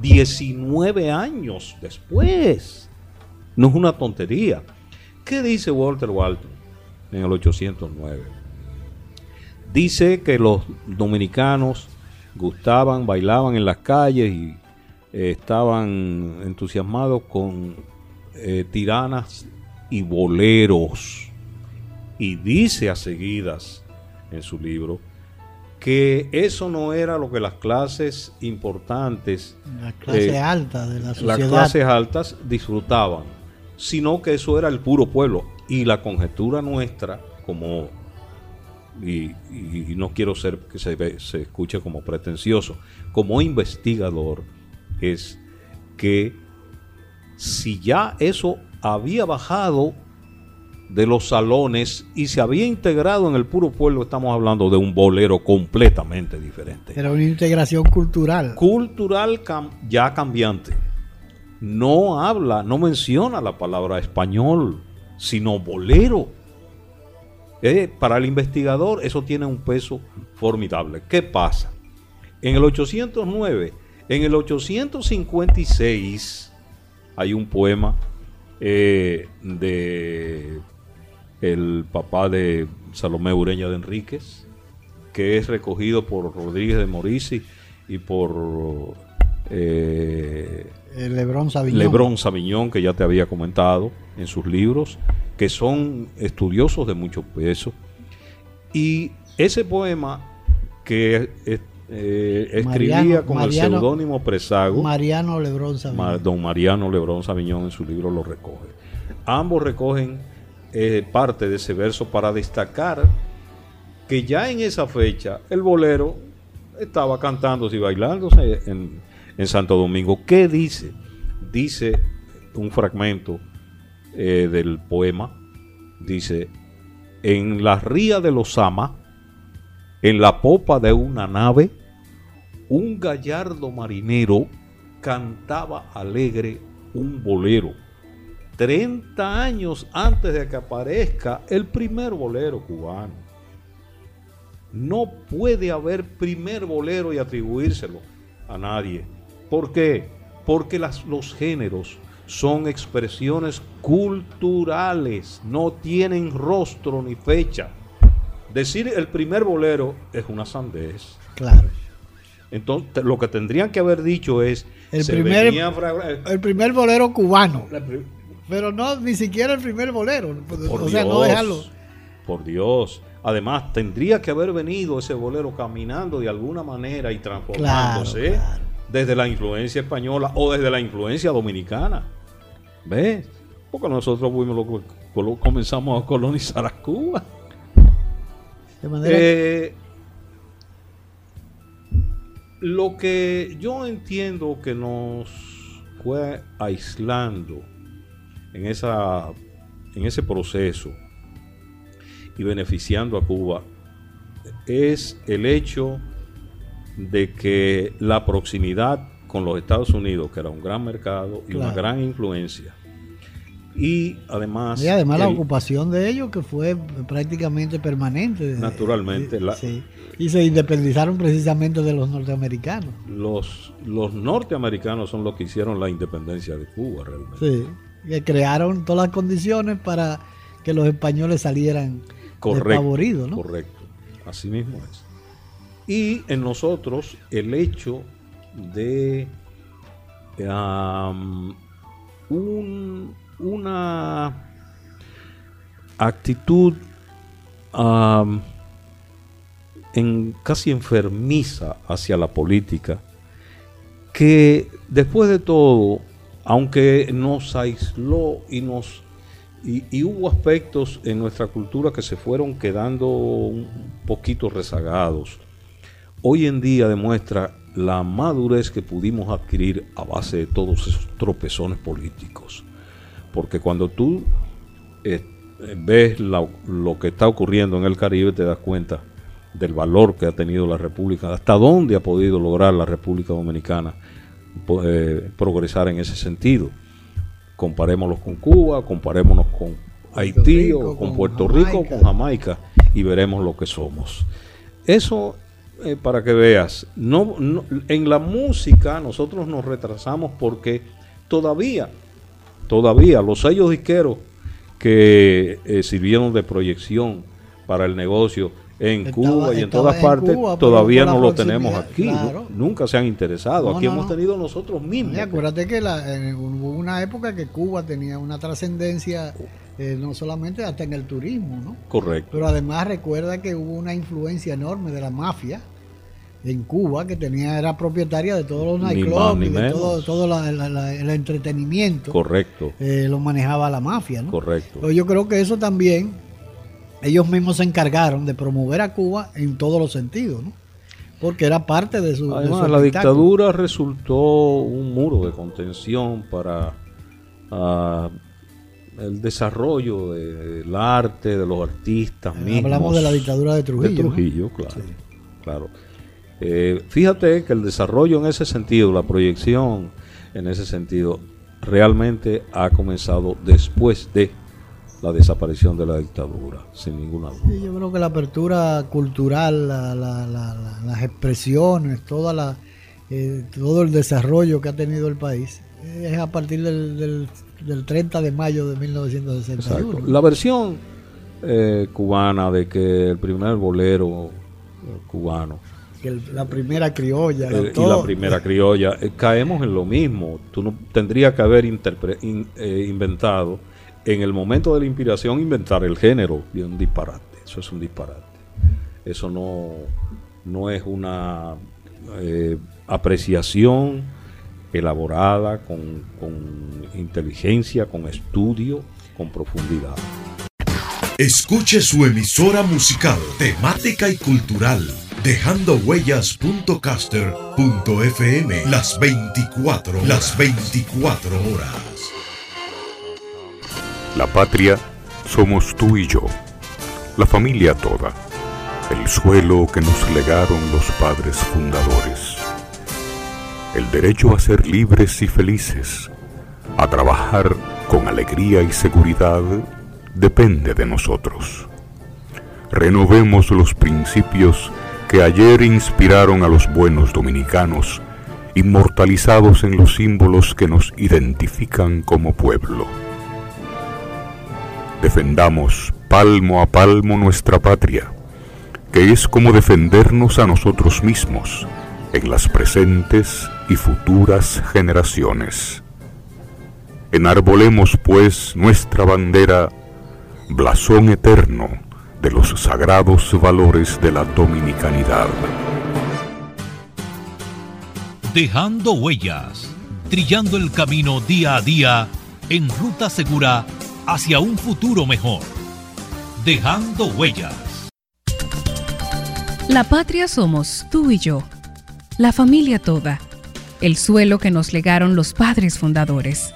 19 años después. No es una tontería. ¿Qué dice Walter Walton en el 809? Dice que los dominicanos gustaban, bailaban en las calles y eh, estaban entusiasmados con eh, tiranas y boleros. Y dice a seguidas en su libro que eso no era lo que las clases importantes, La clase eh, alta de la las sociedad. clases altas disfrutaban, sino que eso era el puro pueblo. Y la conjetura nuestra, como, y, y- y no quiero ser que se, ve- se escuche como pretencioso, como investigador, es que si ya eso había bajado de los salones y se había integrado en el puro pueblo, estamos hablando de un bolero completamente diferente Era una integración cultural. cultural cam- ya cambiante. No habla, no menciona la palabra español, sino bolero. Eh, para el investigador eso tiene un peso formidable. ¿Qué pasa? En el 809, en el 856 hay un poema eh, de el papá de Salomé Ureña de Enríquez que es recogido por Rodríguez de Morisi y por eh, El Lebrón Sabiñón. Lebrón Sabiñón, que ya te había comentado en sus libros, que son estudiosos de mucho peso. Y ese poema que eh, eh, escribía Mariano- con Mariano- el seudónimo Presago, Mariano Lebrón Sabiñón. Don Mariano Lebrón Sabiñón en su libro lo recoge. Ambos recogen eh, parte de ese verso para destacar que ya en esa fecha el bolero estaba cantándose y bailándose en, en Santo Domingo. ¿Qué dice? Dice un fragmento eh, del poema, dice, en la ría de los Ama, en la popa de una nave, un gallardo marinero cantaba alegre un bolero. 30 años antes de que aparezca el primer bolero cubano. No puede haber primer bolero y atribuírselo a nadie. ¿Por qué? Porque los géneros son expresiones culturales, no tienen rostro ni fecha. Decir el primer bolero es una sandez. Claro. Entonces, lo que tendrían que haber dicho es El primer, fra- el primer bolero cubano. Pri- Pero no, ni siquiera el primer bolero. Por o sea, no dejarlo. Por Dios. Además, tendría que haber venido ese bolero caminando de alguna manera y transformándose desde la influencia española o desde la influencia dominicana. ¿Ves? Porque nosotros comenzamos a colonizar a Cuba. De manera Eh, lo que yo entiendo que nos fue aislando en, esa, en ese proceso y beneficiando a Cuba es el hecho de que la proximidad con los Estados Unidos, que era un gran mercado y una gran influencia, y además, Y además la ocupación de ellos que fue prácticamente permanente. naturalmente, la- Sí. Y se independizaron precisamente de los norteamericanos. los, los norteamericanos son los que hicieron la independencia de Cuba realmente. Sí. Que crearon todas las condiciones para que los españoles salieran Correcto. Correcto. Así mismo es. Y en nosotros el hecho de una actitud en, casi enfermiza hacia la política, que después de todo, aunque nos aisló y nos y, y hubo aspectos en nuestra cultura que se fueron quedando un poquito rezagados. Hoy en día demuestra la madurez que pudimos adquirir a base de todos esos tropezones políticos. Porque cuando tú eh, ves la- lo que está ocurriendo en el Caribe, te das cuenta del valor que ha tenido la República, hasta dónde ha podido lograr la República Dominicana eh, progresar en ese sentido. Comparémoslos con Cuba, comparémonos con Haití Rico, o con, con Puerto Rico, con Jamaica y veremos lo que somos. Eso, eh, para que veas, no, no- en la música nosotros nos retrasamos porque todavía, todavía los sellos disqueros que eh, sirvieron de proyección para el negocio en Estaba- Cuba y en todas en partes, Cuba, todavía no lo tenemos aquí. Nunca se han interesado. No, aquí no, hemos tenido nosotros mismos. Y acuérdate que la- eh, hubo una época que Cuba tenía una trascendencia, eh, no solamente hasta en el turismo, ¿no? Correcto. Pero además recuerda que hubo una influencia enorme de la mafia en Cuba, que tenía era propietaria de todos los Ni nightclubs y de todo, todo la- la- la- el entretenimiento. Correcto. eh, lo manejaba la mafia, ¿no? Correcto. Pero yo creo que eso también, ellos mismos se encargaron de promover a Cuba en todos los sentidos, ¿no? Porque era parte de su, de su Además, la dictadura resultó un muro de contención para ah, el desarrollo de- del arte, de los artistas mismos. Hablamos de la dictadura de Trujillo, De. Trujillo, claro. claro. Eh, fíjate que el desarrollo en ese sentido, la proyección en ese sentido, realmente ha comenzado después de la desaparición de la dictadura, sin ninguna duda. Sí, yo creo que la apertura cultural, la- la- la- la- las expresiones, toda la, eh, todo el desarrollo que ha tenido el país es a partir del, del, del 30 de mayo de 1961. Exacto. La versión eh, cubana de que el primer bolero cubano. Que la primera criolla. Eh, y la primera criolla. Eh, caemos en lo mismo. Tú no tendrías que haber eh, inventado, en el momento de la inspiración, inventar el género. Y un disparate. Eso es un disparate. Eso no, no es una apreciación elaborada con, con inteligencia, con estudio, con profundidad. Escuche su emisora musical, temática y cultural, dejando huellas.caster.fm las 24, las 24 horas. La patria somos tú y yo, la familia toda, el suelo que nos legaron los padres fundadores, el derecho a ser libres y felices, a trabajar con alegría y seguridad depende de nosotros. Renovemos los principios que ayer inspiraron a los buenos dominicanos, inmortalizados en los símbolos que nos identifican como pueblo. Defendamos palmo a palmo nuestra patria, que es como defendernos a nosotros mismos en las presentes y futuras generaciones. Enarbolemos pues nuestra bandera blasón eterno de los sagrados valores de la dominicanidad. Dejando huellas, trillando el camino día a día en ruta segura hacia un futuro mejor. Dejando huellas. La patria somos tú y yo, la familia toda, el suelo que nos legaron los padres fundadores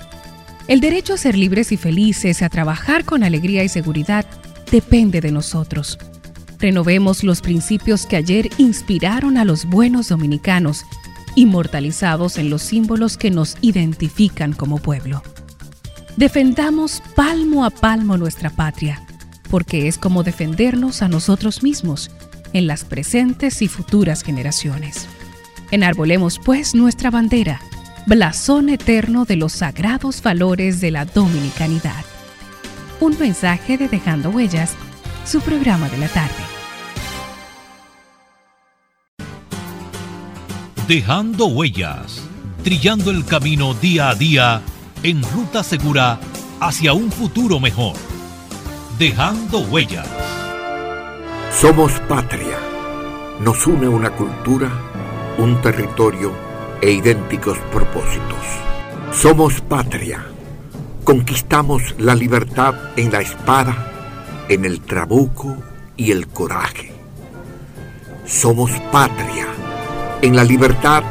el derecho a ser libres y felices, a trabajar con alegría y seguridad, depende de nosotros. Renovemos los principios que ayer inspiraron a los buenos dominicanos, inmortalizados en los símbolos que nos identifican como pueblo. Defendamos palmo a palmo nuestra patria, porque es como defendernos a nosotros mismos en las presentes y futuras generaciones. Enarbolemos pues nuestra bandera blasón eterno de los sagrados valores de la dominicanidad. Un mensaje de Dejando Huellas, su programa de la tarde. Dejando Huellas, trillando el camino día a día en ruta segura hacia un futuro mejor. Dejando Huellas. Somos patria. Nos une una cultura, un territorio e idénticos propósitos. Somos patria. Conquistamos la libertad en la espada, en el trabuco y el coraje. Somos patria. En la libertad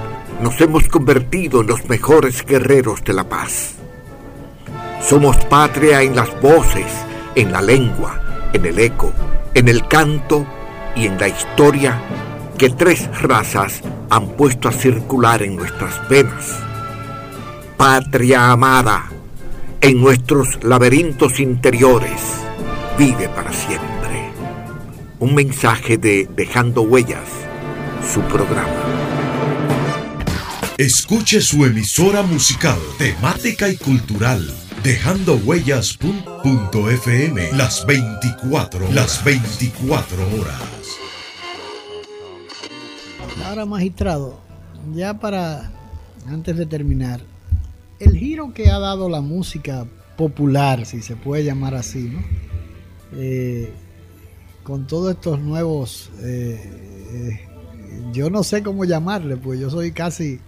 nos hemos convertido en los mejores guerreros de la paz. Somos patria en las voces, en la lengua, en el eco, en el canto y en la historia que tres razas han puesto a circular en nuestras venas. Patria amada, en nuestros laberintos interiores, vive para siempre. Un mensaje de Dejando Huellas, su programa. Escuche su emisora musical, temática y cultural, dejando huellas.fm las 24, las 24 horas. Ahora, magistrado, ya para, antes de terminar, el giro que ha dado la música popular, si se puede llamar así, ¿no? Eh, con todos estos nuevos, eh, eh, yo no sé cómo llamarle, pues yo soy casi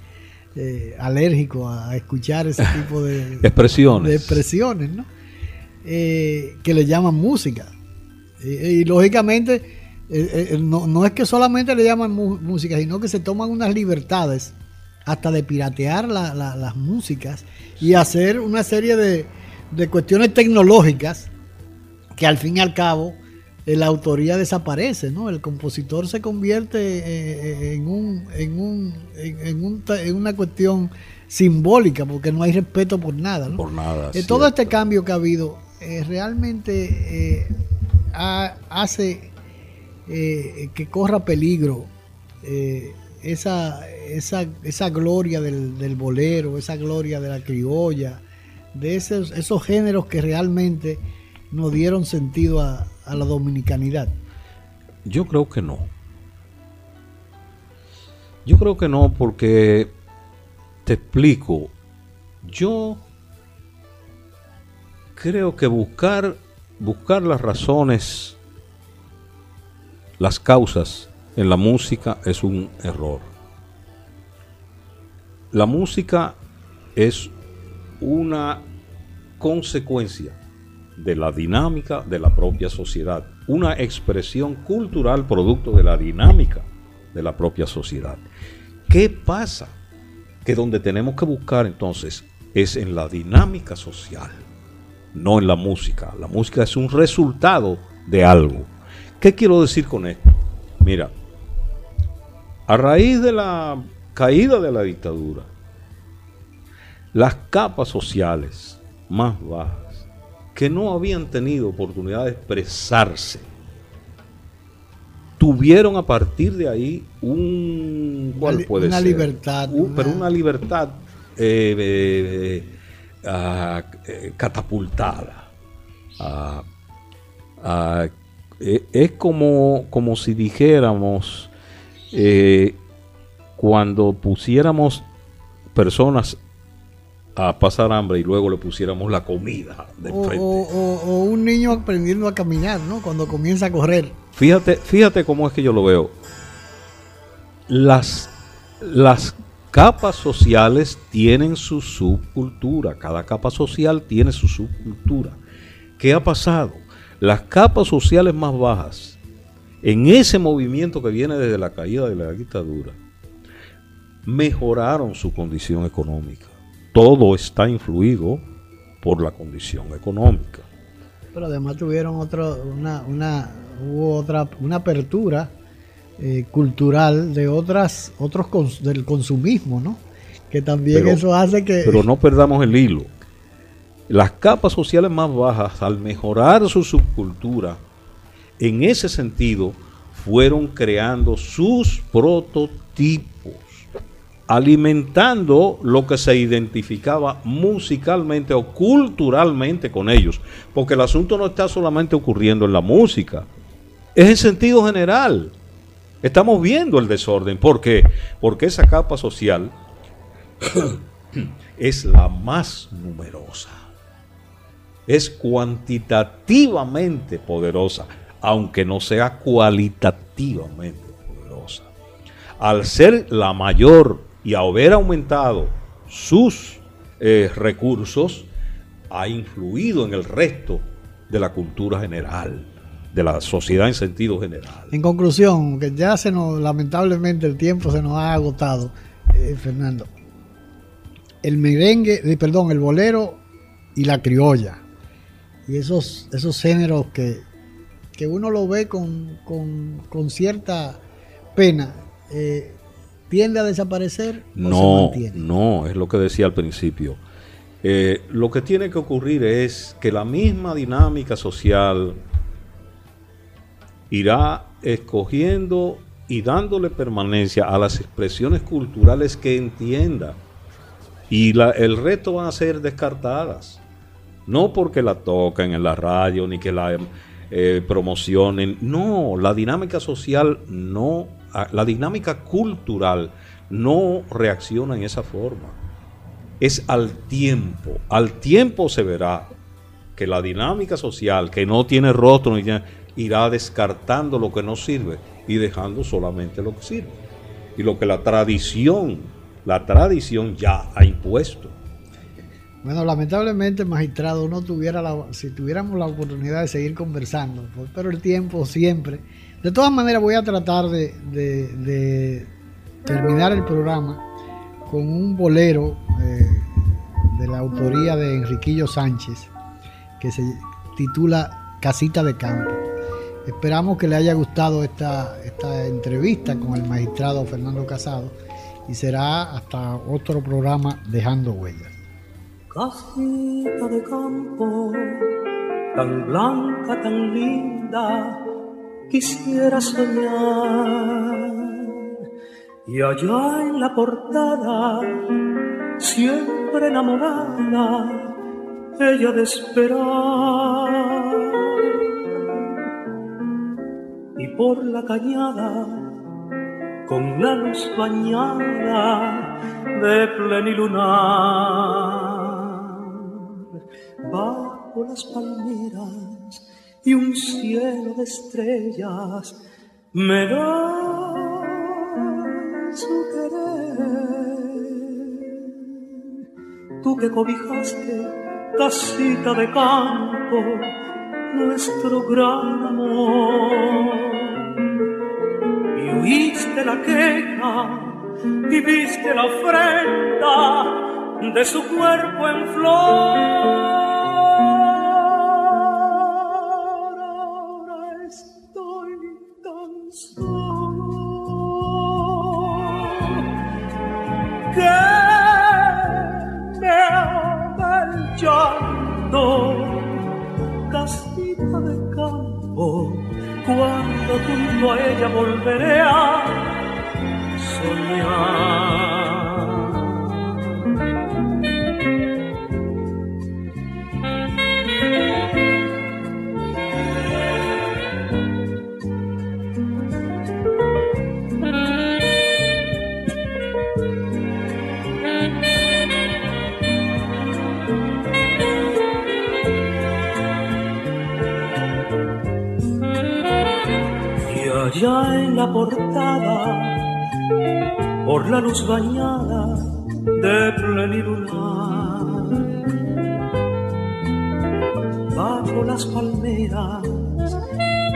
alérgico a escuchar ese tipo de expresiones, de expresiones ¿no? que le llaman música. y lógicamente eh, eh, no, es que solamente le llaman música, sino que se toman unas libertades hasta de piratear las músicas y hacer una serie de, cuestiones tecnológicas que al fin y al cabo eh, la autoría desaparece, ¿no? El compositor se convierte en, un, en, un, en, una cuestión simbólica porque no hay respeto por nada, ¿no? Por nada. todo este cambio que ha habido realmente hace eh, que corra peligro eh, esa, esa, esa, gloria del, bolero, esa gloria de la criolla, de esos, esos géneros que realmente nos dieron sentido a, la dominicanidad? Yo creo que no. Yo creo que no, porque te explico. Yo creo que buscar, buscar las razones, las causas en la música es un error. La música es una consecuencia de la dinámica de la propia sociedad, una expresión cultural producto de la dinámica de la propia sociedad. ¿Qué pasa? Que donde tenemos que buscar entonces es en la dinámica social, no en la música. La música es un resultado de algo. ¿Qué quiero decir con esto? Mira, a raíz de la caída de la dictadura, las capas sociales más bajas, que no habían tenido oportunidad de expresarse, tuvieron a partir de ahí un ¿cuál puede una ser? libertad, Un- pero una libertad eh, eh, ah, eh, catapultada. Eh, es como, como si dijéramos eh, cuando pusiéramos personas a pasar hambre y luego le pusiéramos la comida de O, frente. o- o- o un niño aprendiendo a caminar, ¿no? Cuando comienza a correr. Fíjate, fíjate cómo es que yo lo veo. Las, las capas sociales tienen su subcultura. Cada capa social tiene su subcultura. ¿Qué ha pasado? Las capas sociales más bajas, en ese movimiento que viene desde la caída de la dictadura, mejoraron su condición económica. Todo está influido por la condición económica. Pero además tuvieron otro, una, una, hubo otra, una apertura eh, cultural de otras, otros cons- del consumismo, ¿no? Que también Pero- eso hace que Pero no perdamos el hilo. Las capas sociales más bajas, al mejorar su subcultura, en ese sentido, fueron creando sus prototipos, alimentando lo que se identificaba musicalmente o culturalmente con ellos. Porque el asunto no está solamente ocurriendo en la música, es en sentido general. Estamos viendo el desorden. ¿Por qué? Porque esa capa social es la más numerosa. Es cuantitativamente poderosa, aunque no sea cualitativamente poderosa. Al ser la mayor y haber aumentado sus eh, recursos, ha influido en el resto de la cultura general, de la sociedad en sentido general. En conclusión, que ya se nos, lamentablemente el tiempo se nos ha agotado, eh, Fernando. El merengue, eh, perdón, el bolero y la criolla. Y esos, esos géneros que, que uno lo ve con, con- con cierta pena, eh, tiende a desaparecer o se No, mantiene. no, es lo que decía al principio. Eh, lo que tiene que ocurrir es que la misma dinámica social irá escogiendo y dándole permanencia a las expresiones culturales que entienda. Y la- el resto van a ser descartadas. No porque la toquen en la radio ni que la eh, promocionen. No, la dinámica social no, a- la dinámica cultural no reacciona en esa forma. Es al tiempo. Al tiempo se verá que la dinámica social que no tiene rostro irá descartando lo que no sirve y dejando solamente lo que sirve. Y lo que la tradición, la tradición ya ha impuesto. Bueno, lamentablemente, magistrado, no tuviera la, si tuviéramos la oportunidad de seguir conversando, pues, pero el tiempo siempre. De todas maneras, voy a tratar de, terminar el programa con un bolero eh, de la autoría de Enriquillo Sánchez que se titula Casita de Campo. Esperamos que le haya gustado esta entrevista con el magistrado Fernando Casado y será hasta otro programa Dejando Huellas. Casita de campo, tan blanca, tan linda, quisiera soñar. Y allá en la portada, siempre enamorada, ella de esperar. Y por la cañada, con la luz bañada de plenilunar. Bajo las palmeras y un cielo de estrellas me da su querer. Tú que cobijaste casita de campo, nuestro gran amor. Y oíste la queja y viste la ofrenda de su cuerpo en flor. Luz bañada de plenilunar. Bajo las palmeras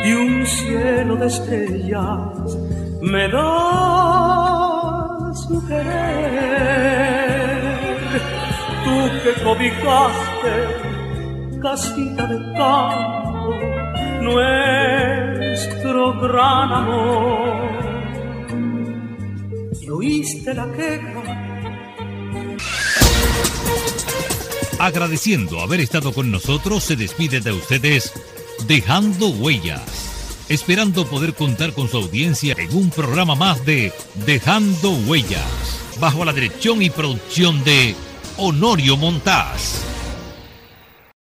y un cielo de estrellas me da su querer. Tú que cobijaste casita Agradeciendo haber estado con nosotros, se despide de ustedes Dejando Huellas, esperando poder contar con su audiencia en un programa más de Dejando Huellas, bajo la dirección y producción de Honorio Montás.